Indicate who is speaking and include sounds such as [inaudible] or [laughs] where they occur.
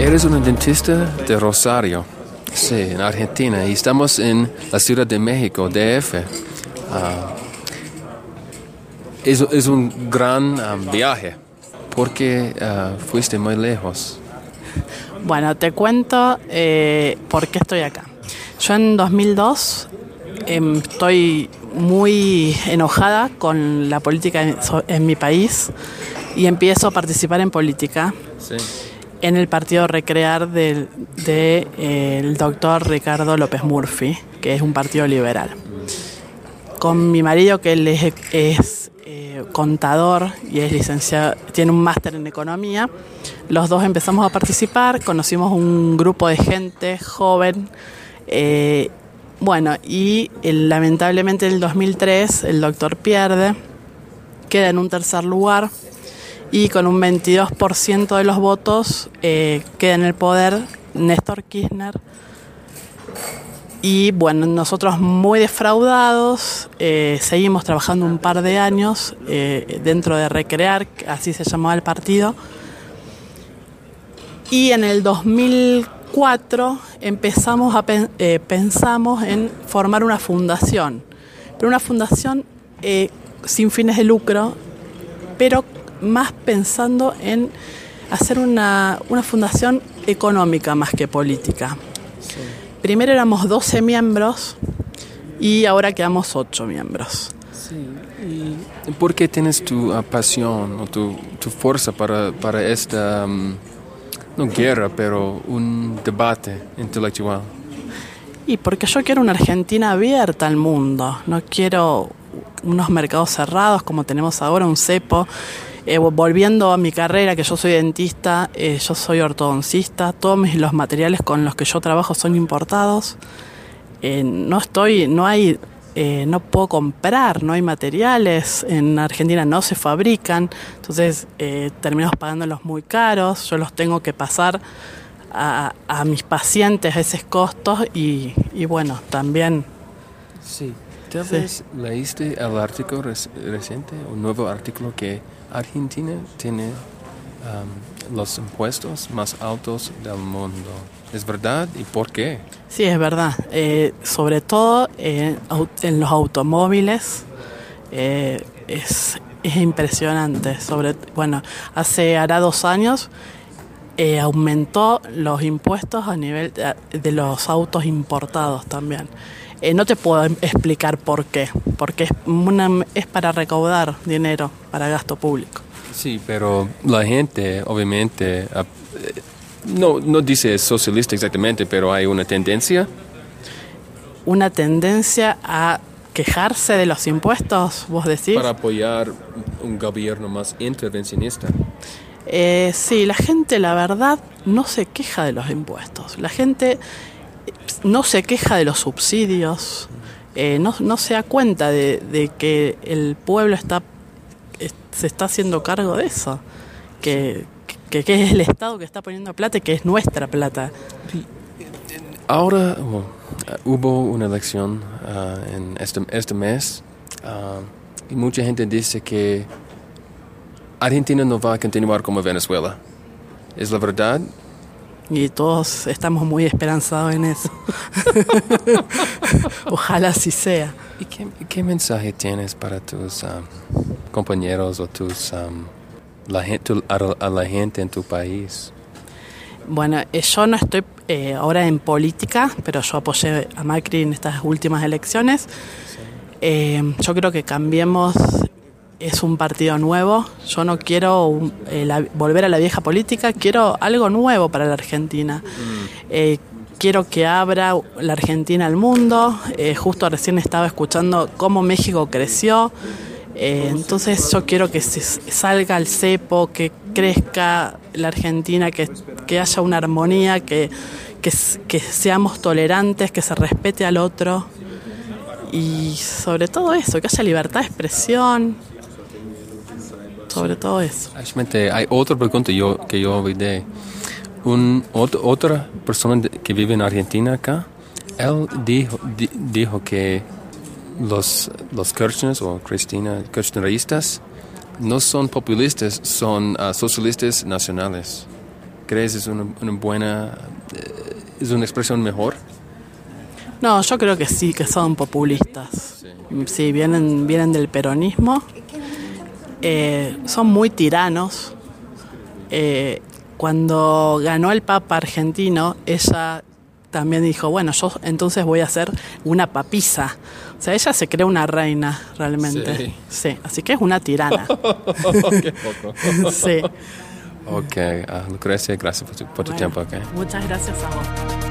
Speaker 1: Eres un dentista de Rosario, sí, en Argentina, y estamos en la Ciudad de México, DF. Ah, es, es un gran ah, viaje. ¿Por qué ah, fuiste muy lejos?
Speaker 2: Bueno, te cuento eh, por qué estoy acá. Yo en 2002 em, estoy muy enojada con la política en, en mi país y empiezo a participar en política
Speaker 1: Sí.
Speaker 2: En el partido Recrear del de, eh, doctor Ricardo López Murphy, que es un partido liberal. Con mi marido, que él es, eh, contador y es licenciado, tiene un máster en economía, los dos empezamos a participar, conocimos un grupo de gente joven. eh, bueno, y lamentablemente en el 2003 el doctor pierde, queda en un tercer lugar y con un 22% de los votos eh, queda en el poder Néstor Kirchner. Y bueno, nosotros muy defraudados, eh, seguimos trabajando un par de años eh, dentro de Recrear, así se llamaba el partido. Y en el 2004 empezamos a pen- pensamos en formar una fundación, pero una fundación sin fines de lucro, pero más pensando en hacer una, una fundación económica más que política. Primero éramos 12 miembros y ahora quedamos 8 miembros.
Speaker 1: ¿Y por qué tienes tu ah, pasión o tu, tu fuerza para, para esta, mm, no guerra, pero un debate intelectual?
Speaker 2: Y porque yo quiero una Argentina abierta al mundo, no quiero unos mercados cerrados como tenemos ahora, un cepo. Eh, volviendo a mi carrera, que yo soy dentista, eh, yo soy ortodoncista, todos mis, los materiales con los que yo trabajo son importados. Eh, no estoy, no hay, no puedo comprar, no hay materiales, en Argentina no se fabrican, entonces terminamos pagándolos muy caros, yo los tengo que pasar a, a mis pacientes esos costos y, y bueno, también
Speaker 1: Sí. Tal
Speaker 2: Sí.
Speaker 1: vez leíste el artículo rec- reciente, un nuevo artículo que Argentina tiene um, los impuestos más altos del mundo. ¿Es verdad? ¿Y por qué?
Speaker 2: sí es verdad, Eh, sobre todo eh, en los automóviles eh, es, es impresionante, sobre, bueno, hace hará dos años eh, aumentó los impuestos a nivel de, de los autos importados también. Eh, no te puedo em- explicar por qué, porque es, una, es para recaudar dinero para gasto público.
Speaker 1: Sí, pero la gente, obviamente, ah, eh, no, no dice socialista exactamente, pero hay una tendencia.
Speaker 2: Una tendencia a quejarse de los impuestos, vos decís.
Speaker 1: para apoyar un gobierno más intervencionista.
Speaker 2: Eh, sí, la gente, la verdad, no se queja de los impuestos. La gente eh, no se queja de los subsidios. eh, no, se da cuenta de, que el pueblo está es- se está haciendo cargo de eso. Que, que, es el Estado que está poniendo plata y que es nuestra plata.
Speaker 1: Ahora ah, hubo una elección ah, este, este mes ah, y mucha gente dice que Argentina no va a continuar como Venezuela. ¿Es la verdad?
Speaker 2: Y todos estamos muy esperanzados en eso. [laughs] Ojalá así sea.
Speaker 1: ¿Y qué, qué mensaje tienes para tus ah, compañeros o tus ah, la gente, a, a la gente en tu país?
Speaker 2: Bueno, eh, yo no estoy eh, ahora en política, pero yo apoyé a Macri en estas últimas elecciones. Eh, yo creo que Cambiemos es un partido nuevo. Yo no quiero eh, la- volver a la vieja política, quiero algo nuevo para la Argentina. Eh, quiero que abra la Argentina al mundo. Eh, justo recién estaba escuchando cómo México creció. Eh, entonces yo quiero que se salga el cepo, que crezca la Argentina, que, que haya una armonía, que, que seamos tolerantes, que se respete al otro. Y sobre todo eso, que haya libertad de expresión. Sobre todo eso.
Speaker 1: Actualmente hay otra pregunta yo, que yo olvidé. Un, ot- otra persona que vive en Argentina acá, él dijo, di- dijo que los, los Kirchners o Cristina, Kirchneristas no son populistas, son ah, socialistas nacionales. crees es una, una buena, eh, es una expresión mejor?
Speaker 2: No, yo creo que sí, que son populistas. Sí, vienen, vienen del peronismo. Eh, son muy tiranos. Eh, cuando ganó el Papa argentino, ella también dijo, bueno, yo entonces voy a hacer una papisa. O sea, ella se cree una reina realmente.
Speaker 1: Sí.
Speaker 2: Sí, así que es una tirana. [laughs]
Speaker 1: Qué poco.
Speaker 2: sí.
Speaker 1: Ok, ah, Lucrecia, gracias por tu, por tu
Speaker 2: Bueno,
Speaker 1: tiempo. Okay.
Speaker 2: Muchas gracias a vos.